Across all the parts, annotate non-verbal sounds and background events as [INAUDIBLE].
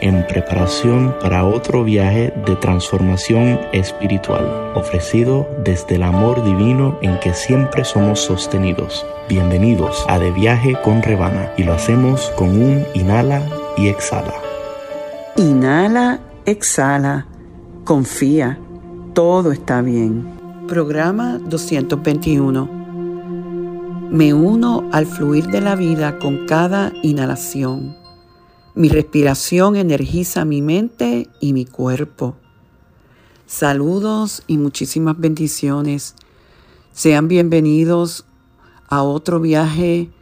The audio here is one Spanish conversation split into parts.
en preparación para otro viaje de transformación espiritual, ofrecido desde el amor divino en que siempre somos sostenidos. Bienvenidos a De Viaje con Rebana y lo hacemos con un inhala y exhala. Inhala, exhala, confía, todo está bien. Programa 221. Me uno al fluir de la vida con cada inhalación. Mi respiración energiza mi mente y mi cuerpo. Saludos y muchísimas bendiciones. Sean bienvenidos a otro viaje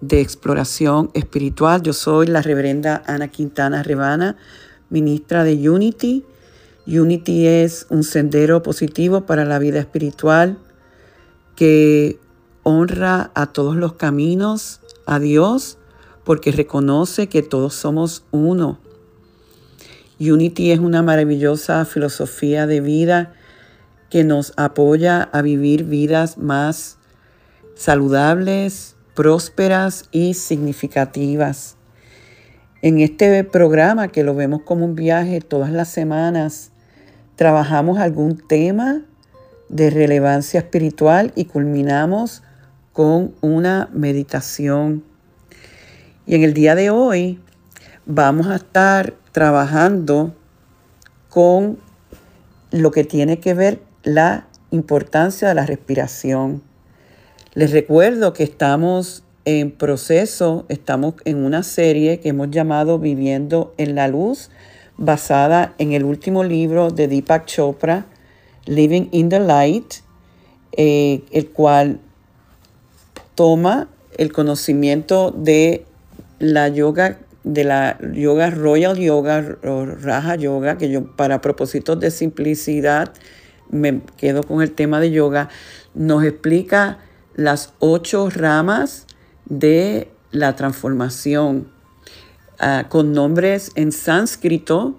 de exploración espiritual. Yo soy la reverenda Ana Quintana Rebana, ministra de Unity. Unity es un sendero positivo para la vida espiritual que honra a todos los caminos, a Dios, porque reconoce que todos somos uno. Unity es una maravillosa filosofía de vida que nos apoya a vivir vidas más saludables, prósperas y significativas. En este programa que lo vemos como un viaje todas las semanas, trabajamos algún tema de relevancia espiritual y culminamos con una meditación y en el día de hoy vamos a estar trabajando con lo que tiene que ver la importancia de la respiración. Les recuerdo que estamos en proceso, estamos en una serie que hemos llamado Viviendo en la Luz, basada en el último libro de Deepak Chopra, Living in the Light, eh, el cual toma el conocimiento de la yoga de la yoga Royal Yoga o Raja Yoga, que yo para propósitos de simplicidad me quedo con el tema de yoga, nos explica las ocho ramas de la transformación ah, con nombres en sánscrito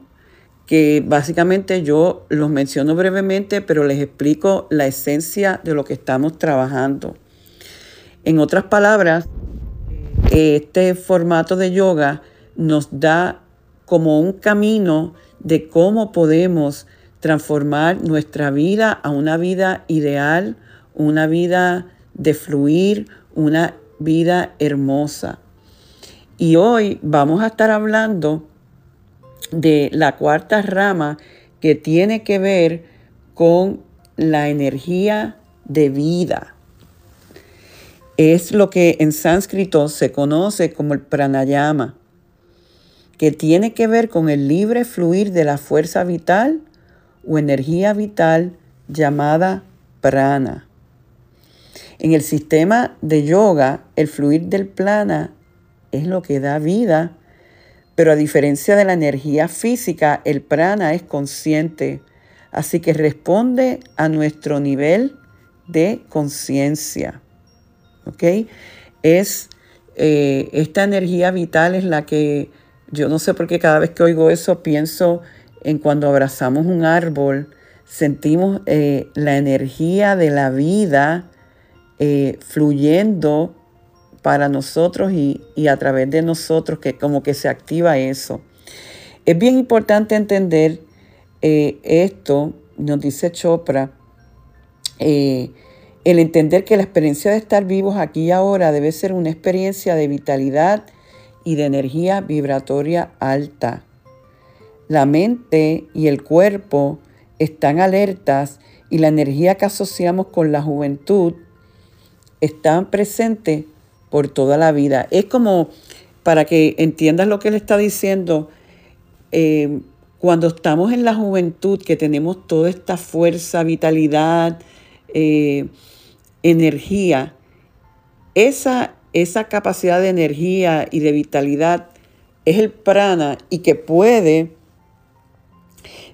que básicamente yo los menciono brevemente, pero les explico la esencia de lo que estamos trabajando. En otras palabras, este formato de yoga nos da como un camino de cómo podemos transformar nuestra vida a una vida ideal, una vida de fluir, una vida hermosa. Y hoy vamos a estar hablando de la cuarta rama que tiene que ver con la energía de vida es lo que en sánscrito se conoce como el pranayama, que tiene que ver con el libre fluir de la fuerza vital o energía vital llamada prana. En el sistema de yoga, el fluir del prana es lo que da vida, pero a diferencia de la energía física, el prana es consciente, así que responde a nuestro nivel de conciencia. ¿Ok? Es eh, esta energía vital es la que yo no sé por qué cada vez que oigo eso pienso en cuando abrazamos un árbol, sentimos eh, la energía de la vida eh, fluyendo para nosotros y, y, a través de nosotros, que como que se activa eso. Es bien importante entender esto, nos dice Chopra, el entender que la experiencia de estar vivos aquí y ahora debe ser una experiencia de vitalidad y de energía vibratoria alta. La mente y el cuerpo están alertas y la energía que asociamos con la juventud está presente por toda la vida. Es como, para que entiendas lo que él está diciendo, eh, cuando estamos en la juventud, que tenemos toda esta fuerza, vitalidad, eh, energía, esa, esa capacidad de energía y de vitalidad es el prana y que puede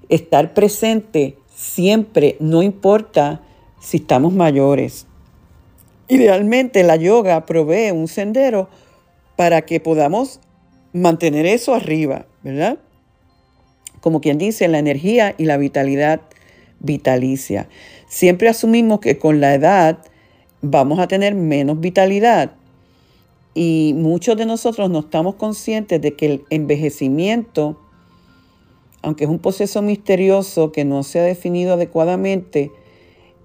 estar presente siempre, no importa si estamos mayores. Idealmente la yoga provee un sendero para que podamos mantener eso arriba, ¿verdad? Como quien dice, la energía y la vitalidad vitalicia. Siempre asumimos que con la edad vamos a tener menos vitalidad y muchos de nosotros no estamos conscientes de que el envejecimiento, aunque es un proceso misterioso que no se ha definido adecuadamente,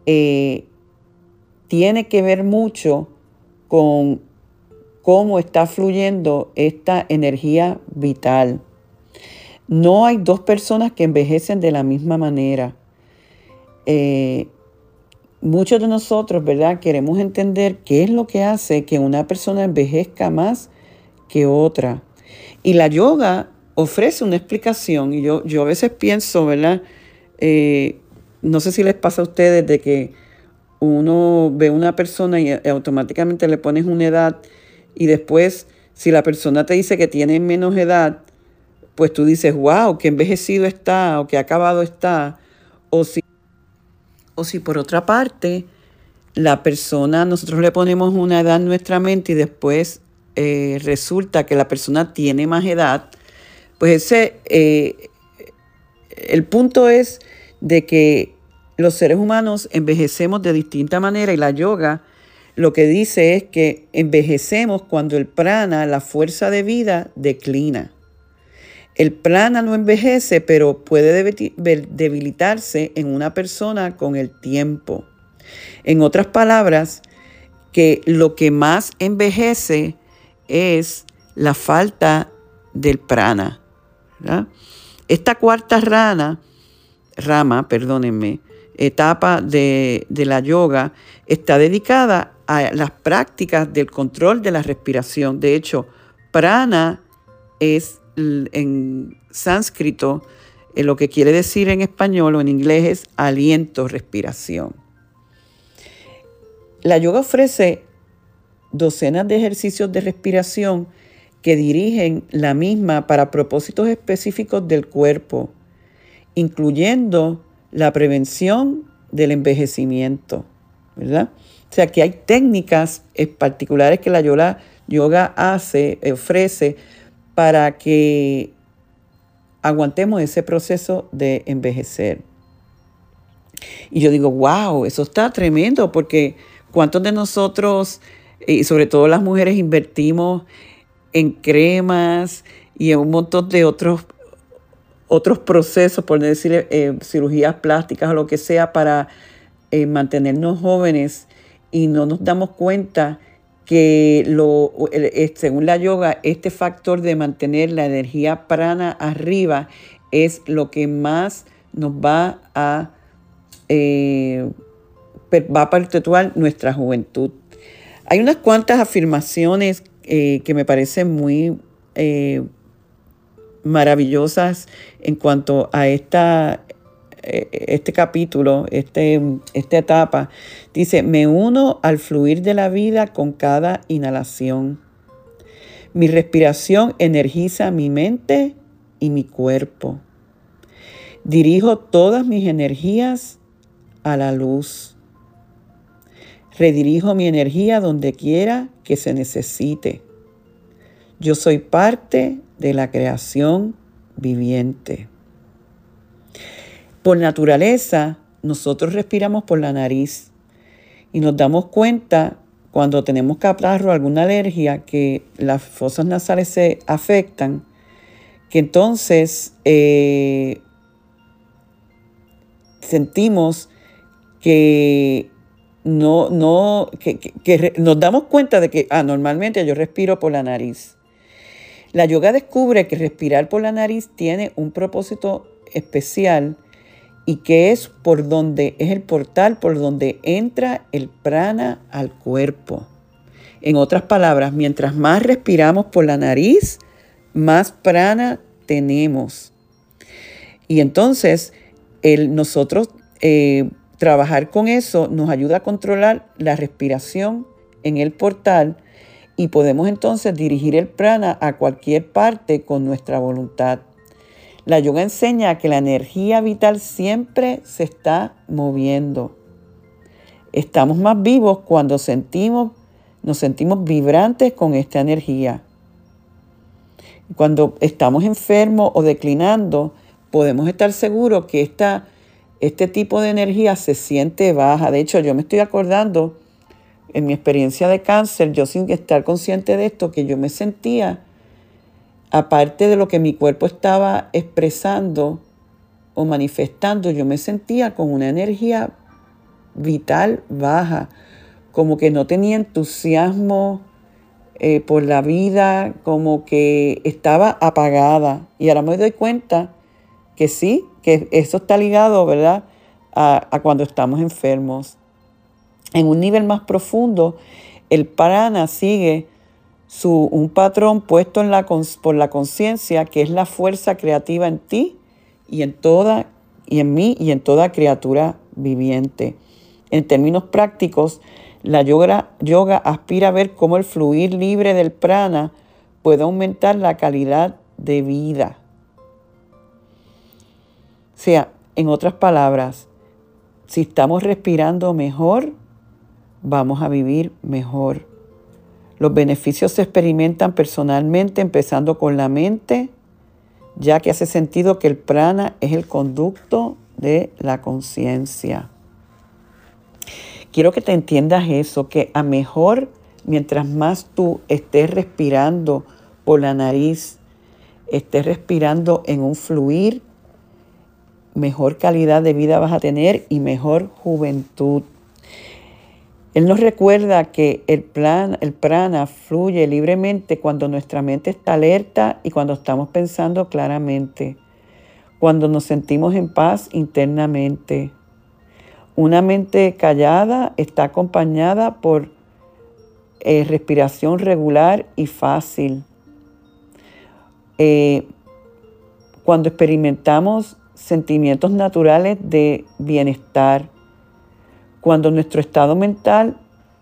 eh, tiene que ver mucho con cómo está fluyendo esta energía vital. No hay dos personas que envejecen de la misma manera. Eh, muchos de nosotros, ¿verdad? Queremos entender qué es lo que hace que una persona envejezca más que otra. Y la yoga ofrece una explicación. Y yo, yo a veces pienso, ¿verdad? Eh, no sé si les pasa a ustedes de que uno ve una persona y automáticamente le pones una edad y después si la persona te dice que tiene menos edad, pues tú dices, wow, que envejecido está o que acabado está. O si o si por otra parte, la persona, nosotros le ponemos una edad en nuestra mente y después eh, resulta que la persona tiene más edad, pues ese, eh, el punto es de que los seres humanos envejecemos de distinta manera y la yoga lo que dice es que envejecemos cuando el prana, la fuerza de vida, declina. El prana no envejece, pero puede debilitarse en una persona con el tiempo. En otras palabras, que lo que más envejece es la falta del prana. Esta cuarta rana, rama, perdónenme, etapa de, de la yoga está dedicada a las prácticas del control de la respiración. De hecho, prana es en sánscrito, eh, lo que quiere decir en español o en inglés es aliento, respiración. La yoga ofrece docenas de ejercicios de respiración que dirigen la misma para propósitos específicos del cuerpo, incluyendo la prevención del envejecimiento, ¿verdad? O sea que hay técnicas particulares que la yoga, yoga hace, ofrece para que aguantemos ese proceso de envejecer. Y yo digo, wow, eso está tremendo porque ¿cuántos de nosotros, y sobre todo las mujeres, invertimos en cremas y en un montón de otros, otros procesos, por decir eh, cirugías plásticas o lo que sea, para eh, mantenernos jóvenes y no nos damos cuenta que lo, según la yoga, este factor de mantener la energía prana arriba es lo que más nos va a, eh, va a perpetuar nuestra juventud. Hay unas cuantas afirmaciones eh, que me parecen muy eh, maravillosas en cuanto a esta este capítulo, este, esta etapa, dice, me uno al fluir de la vida con cada inhalación. Mi respiración energiza mi mente y mi cuerpo. Dirijo todas mis energías a la luz. Redirijo mi energía donde quiera que se necesite. Yo soy parte de la creación viviente. Por naturaleza, nosotros respiramos por la nariz y nos damos cuenta cuando tenemos catarro alguna alergia que las fosas nasales se afectan, que entonces eh, sentimos que no, no, que, nos damos cuenta de que ah, normalmente yo respiro por la nariz. La yoga descubre que respirar por la nariz tiene un propósito especial y que es por donde es el portal por donde entra el prana al cuerpo. En otras palabras, mientras más respiramos por la nariz, más prana tenemos. Y entonces, el, nosotros eh, trabajar con eso nos ayuda a controlar la respiración en el portal y podemos entonces dirigir el prana a cualquier parte con nuestra voluntad. La yoga enseña que la energía vital siempre se está moviendo. Estamos más vivos cuando sentimos, nos sentimos vibrantes con esta energía. Cuando estamos enfermos o declinando, podemos estar seguros que esta, este tipo de energía se siente baja. De hecho, yo me estoy acordando en mi experiencia de cáncer, yo sin estar consciente de esto, que yo me sentía, aparte de lo que mi cuerpo estaba expresando o manifestando, yo me sentía con una energía vital baja, como que no tenía entusiasmo eh, por la vida, como que estaba apagada. Y ahora me doy cuenta que sí, que eso está ligado, ¿verdad? A, a cuando estamos enfermos. En un nivel más profundo, el prana sigue su, un patrón puesto en la, por la conciencia, que es la fuerza creativa en ti y en toda y en mí y en toda criatura viviente. En términos prácticos, la yoga, yoga aspira a ver cómo el fluir libre del prana puede aumentar la calidad de vida. O sea, en otras palabras, si estamos respirando mejor, vamos a vivir mejor. Los beneficios se experimentan personalmente, empezando con la mente, ya que hace sentido que el prana es el conducto de la conciencia. Quiero que te entiendas eso, que a mejor, mientras más tú estés respirando por la nariz, estés respirando en un fluir, mejor calidad de vida vas a tener y mejor juventud. Él nos recuerda que el, plan, el prana fluye libremente cuando nuestra mente está alerta y cuando estamos pensando claramente, cuando nos sentimos en paz internamente. Una mente callada está acompañada por eh, respiración regular y fácil. Eh, cuando experimentamos sentimientos naturales de bienestar, cuando nuestro estado mental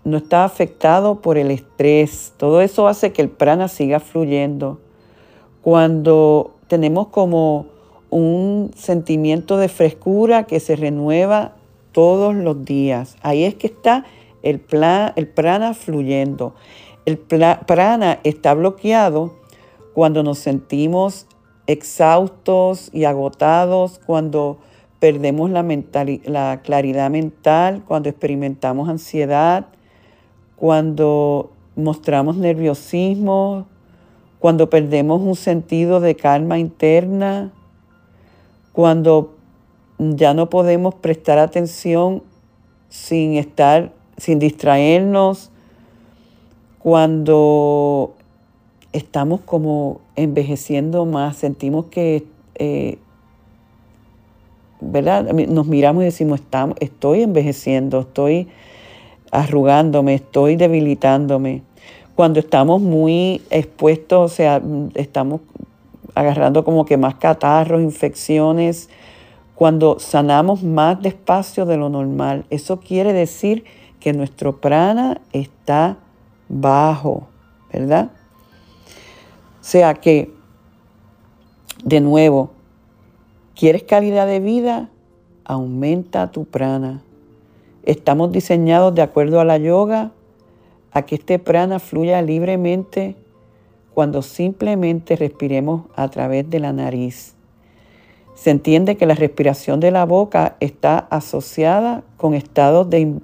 no está afectado por el estrés. Todo eso hace que el prana siga fluyendo. Cuando tenemos como un sentimiento de frescura que se renueva todos los días. Ahí es que está el, prana fluyendo. El prana está bloqueado cuando nos sentimos exhaustos y agotados, cuando perdemos la, la claridad mental, cuando experimentamos ansiedad, cuando mostramos nerviosismo, cuando perdemos un sentido de calma interna, cuando ya no podemos prestar atención sin estar, sin distraernos, cuando estamos como envejeciendo más, sentimos que eh, ¿verdad? Nos miramos y decimos, estoy envejeciendo, estoy arrugándome, estoy debilitándome. Cuando estamos muy expuestos, o sea, estamos agarrando como que más catarros, infecciones, cuando sanamos más despacio de lo normal, eso quiere decir que nuestro prana está bajo, ¿verdad? O sea que, de nuevo, ¿Quieres calidad de vida? Aumenta tu prana. Estamos diseñados de acuerdo a la yoga a que este prana fluya libremente cuando simplemente respiremos a través de la nariz. Se entiende que la respiración de la boca está asociada con estados de,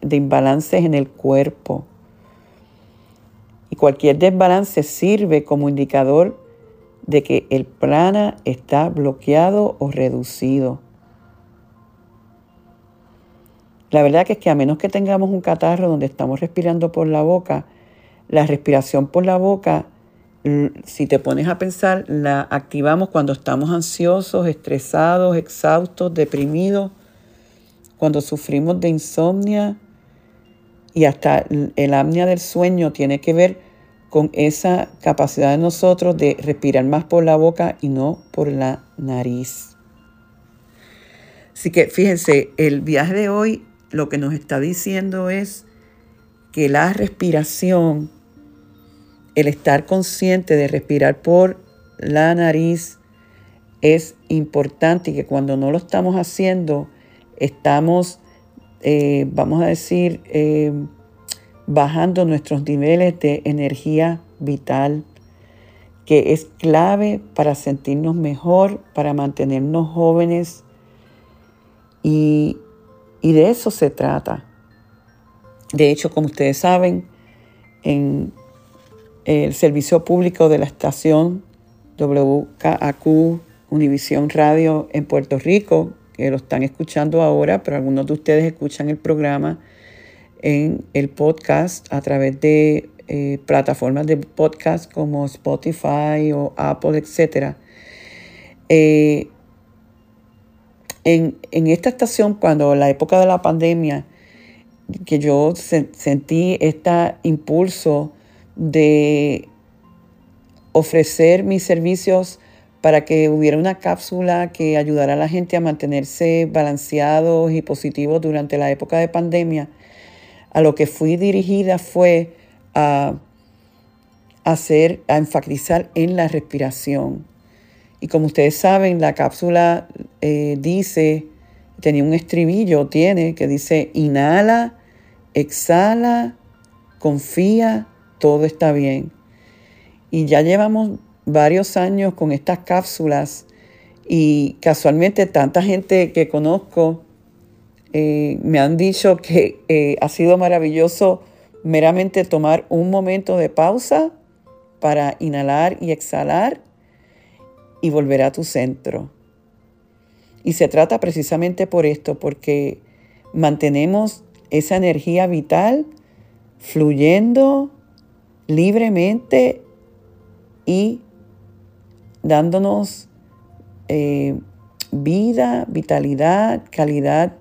de imbalances en el cuerpo. Y cualquier desbalance sirve como indicador de que el prana está bloqueado o reducido. La verdad que es que a menos que tengamos un catarro donde estamos respirando por la boca, la respiración por la boca, si te pones a pensar, la activamos cuando estamos ansiosos, estresados, exhaustos, deprimidos, cuando sufrimos de insomnia y hasta el apnea del sueño tiene que ver con esa capacidad de nosotros de respirar más por la boca y no por la nariz. Así que fíjense, el viaje de hoy lo que nos está diciendo es que la respiración, el estar consciente de respirar por la nariz, es importante y que cuando no lo estamos haciendo, estamos, eh, vamos a decir, eh, bajando nuestros niveles de energía vital, que es clave para sentirnos mejor, para mantenernos jóvenes. Y, y de eso se trata. De hecho, como ustedes saben, en el servicio público de la estación WKAQ Univisión Radio en Puerto Rico, que lo están escuchando ahora, pero algunos de ustedes escuchan el programa en el podcast a través de eh, plataformas de podcast como Spotify o Apple, etc. Eh, en, en, esta estación, cuando la época de la pandemia, que yo sentí este impulso de ofrecer mis servicios para que hubiera una cápsula que ayudara a la gente a mantenerse balanceados y positivos durante la época de pandemia, a lo que fui dirigida fue a hacer, a enfatizar en la respiración. Y como ustedes saben, la cápsula eh, dice, tenía un estribillo, tiene, que dice, inhala, exhala, confía, todo está bien. Y ya llevamos varios años con estas cápsulas y casualmente tanta gente que conozco eh, me han dicho que eh, ha sido maravilloso meramente tomar un momento de pausa para inhalar y exhalar y volver a tu centro. Y se trata precisamente por esto, porque mantenemos esa energía vital fluyendo libremente y dándonos eh, vida, vitalidad, calidad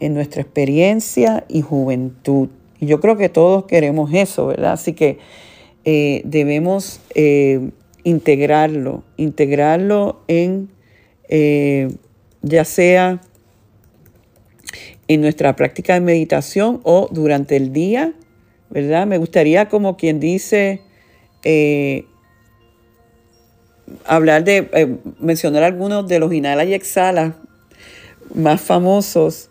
en nuestra experiencia y juventud. Y yo creo que todos queremos eso, ¿verdad? Así que eh, debemos eh, integrarlo, integrarlo en, ya sea en nuestra práctica de meditación o durante el día, ¿verdad? Me gustaría como quien dice, hablar de, eh, mencionar algunos de los inhala y exhala más famosos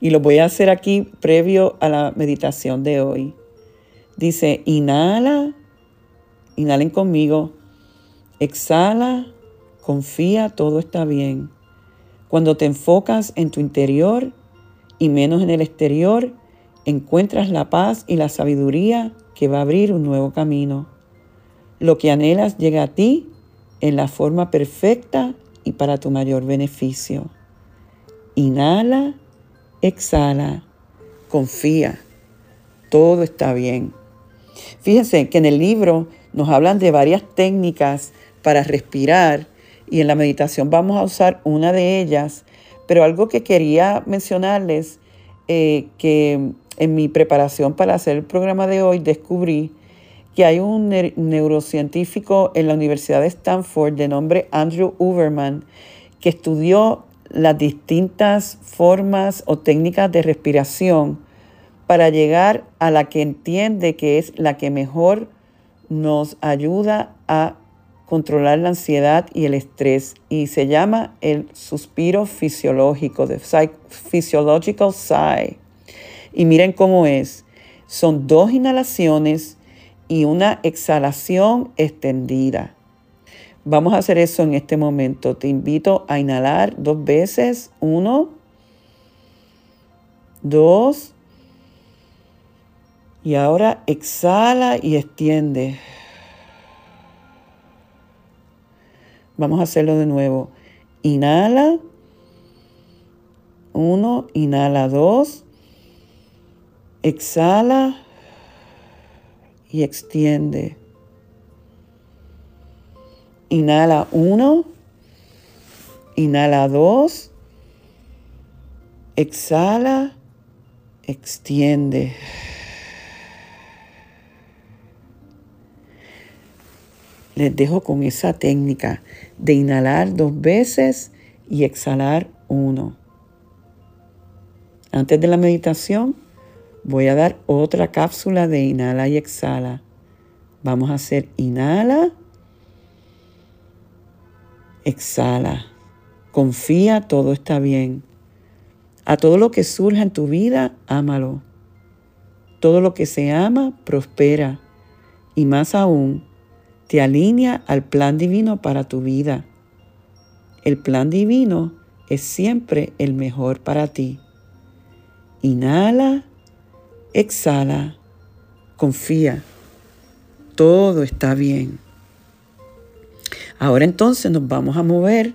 y lo voy a hacer aquí previo a la meditación de hoy. Dice, inhala, inhalen conmigo, exhala, confía, todo está bien. Cuando te enfocas en tu interior y menos en el exterior, encuentras la paz y la sabiduría que va a abrir un nuevo camino. Lo que anhelas llega a ti en la forma perfecta y para tu mayor beneficio. Inhala, exhala, confía, todo está bien. Fíjense que en el libro nos hablan de varias técnicas para respirar y en la meditación vamos a usar una de ellas, pero algo que quería mencionarles, eh, que en mi preparación para hacer el programa de hoy descubrí que hay un neurocientífico en la Universidad de Stanford de nombre Andrew Uberman que estudió las distintas formas o técnicas de respiración para llegar a la que entiende que es la que mejor nos ayuda a controlar la ansiedad y el estrés y se llama el suspiro fisiológico, de physiological sigh. Y miren cómo es. Son dos inhalaciones y una exhalación extendida. Vamos a hacer eso en este momento. Te invito a inhalar dos veces. Uno, dos. Y ahora exhala y extiende. Vamos a hacerlo de nuevo. Inhala. Uno, inhala dos. Exhala y extiende. Inhala uno, inhala dos, exhala, extiende. Les dejo con esa técnica de inhalar dos veces y exhalar uno. Antes de la meditación, Voy a dar otra cápsula de inhala y exhala. Vamos a hacer inhala, exhala. Confía, todo está bien. A todo lo que surja en tu vida, ámalo. Todo lo que se ama, prospera. Y más aún, te alinea al plan divino para tu vida. El plan divino es siempre el mejor para ti. Inhala, exhala, confía. Todo está bien. Ahora entonces nos vamos a mover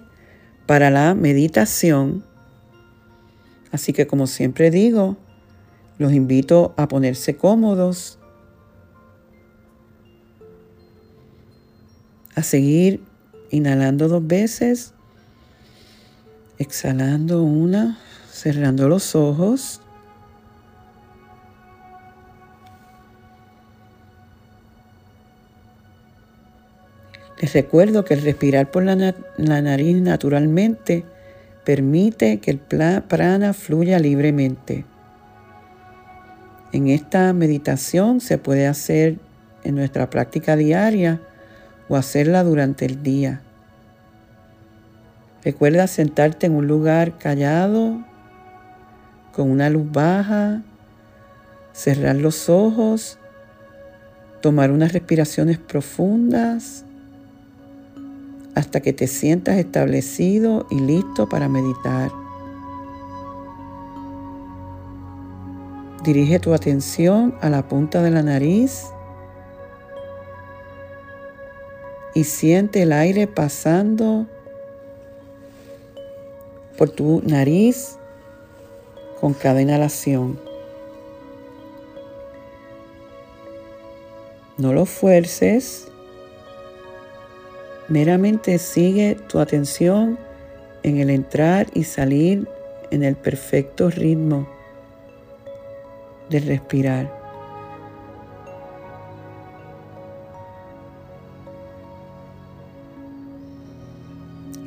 para la meditación. Así que como siempre digo, los invito a ponerse cómodos, a seguir inhalando dos veces, exhalando una, cerrando los ojos. Les recuerdo que el respirar por la, nariz naturalmente permite que el prana fluya libremente. En esta meditación se puede hacer en nuestra práctica diaria o hacerla durante el día. Recuerda sentarte en un lugar callado, con una luz baja, cerrar los ojos, tomar unas respiraciones profundas hasta que te sientas establecido y listo para meditar. Dirige tu atención a la punta de la nariz y siente el aire pasando por tu nariz con cada inhalación. No lo fuerces. Meramente sigue tu atención en el entrar y salir en el perfecto ritmo de respirar.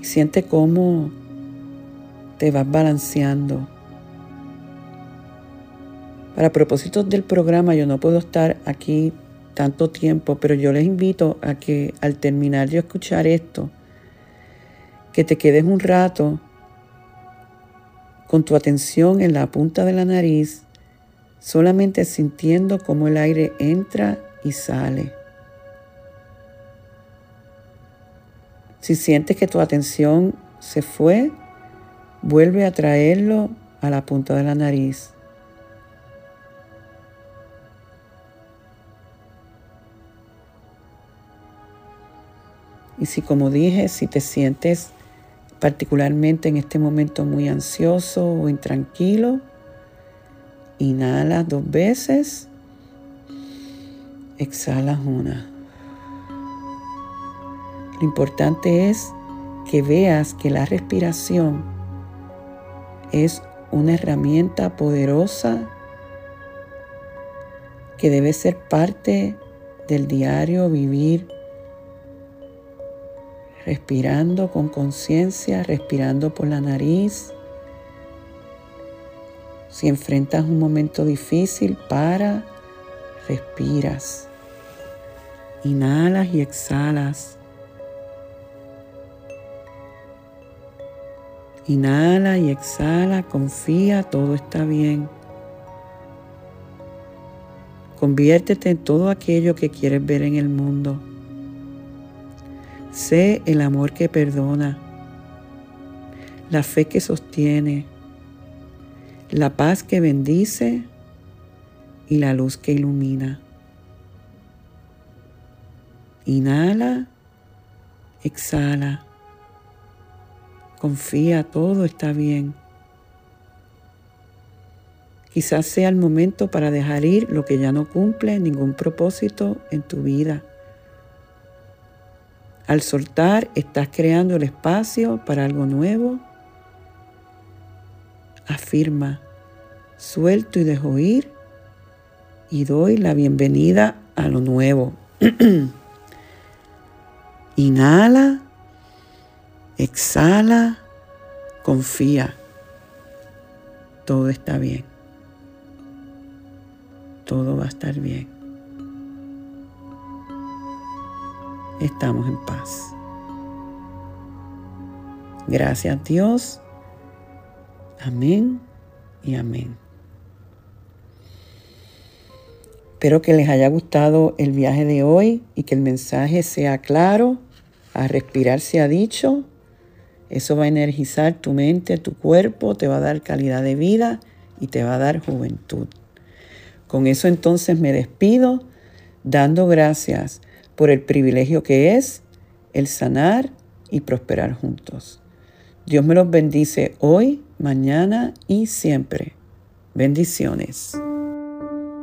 Y siente cómo te vas balanceando. Para propósitos del programa yo no puedo estar aquí tanto tiempo, pero yo les invito a que al terminar de escuchar esto, que te quedes un rato con tu atención en la punta de la nariz, solamente sintiendo cómo el aire entra y sale. Si sientes que tu atención se fue, vuelve a traerlo a la punta de la nariz. Y si como dije, si te sientes particularmente en este momento muy ansioso o intranquilo, inhala dos veces, exhalas una. Lo importante es que veas que la respiración es una herramienta poderosa que debe ser parte del diario vivir respirando con conciencia, respirando por la nariz. Si enfrentas un momento difícil, para, respiras, inhalas y exhalas. Inhala y exhala, confía, todo está bien. Conviértete en todo aquello que quieres ver en el mundo. Sé el amor que perdona, la fe que sostiene, la paz que bendice y la luz que ilumina. Inhala, exhala. Confía, todo está bien. Quizás sea el momento para dejar ir lo que ya no cumple ningún propósito en tu vida. Al soltar, estás creando el espacio para algo nuevo. Afirma, suelto y dejo ir y doy la bienvenida a lo nuevo. [CLEARS THROAT] Inhala, exhala, confía. Todo está bien. Todo va a estar bien. Estamos en paz. Gracias Dios. Amén y amén. Espero que les haya gustado el viaje de hoy y que el mensaje sea claro. A respirar se ha dicho. Eso va a energizar tu mente, tu cuerpo, te va a dar calidad de vida y te va a dar juventud. Con eso entonces me despido dando gracias por el privilegio que es el sanar y prosperar juntos. Dios me los bendice hoy, mañana y siempre. Bendiciones.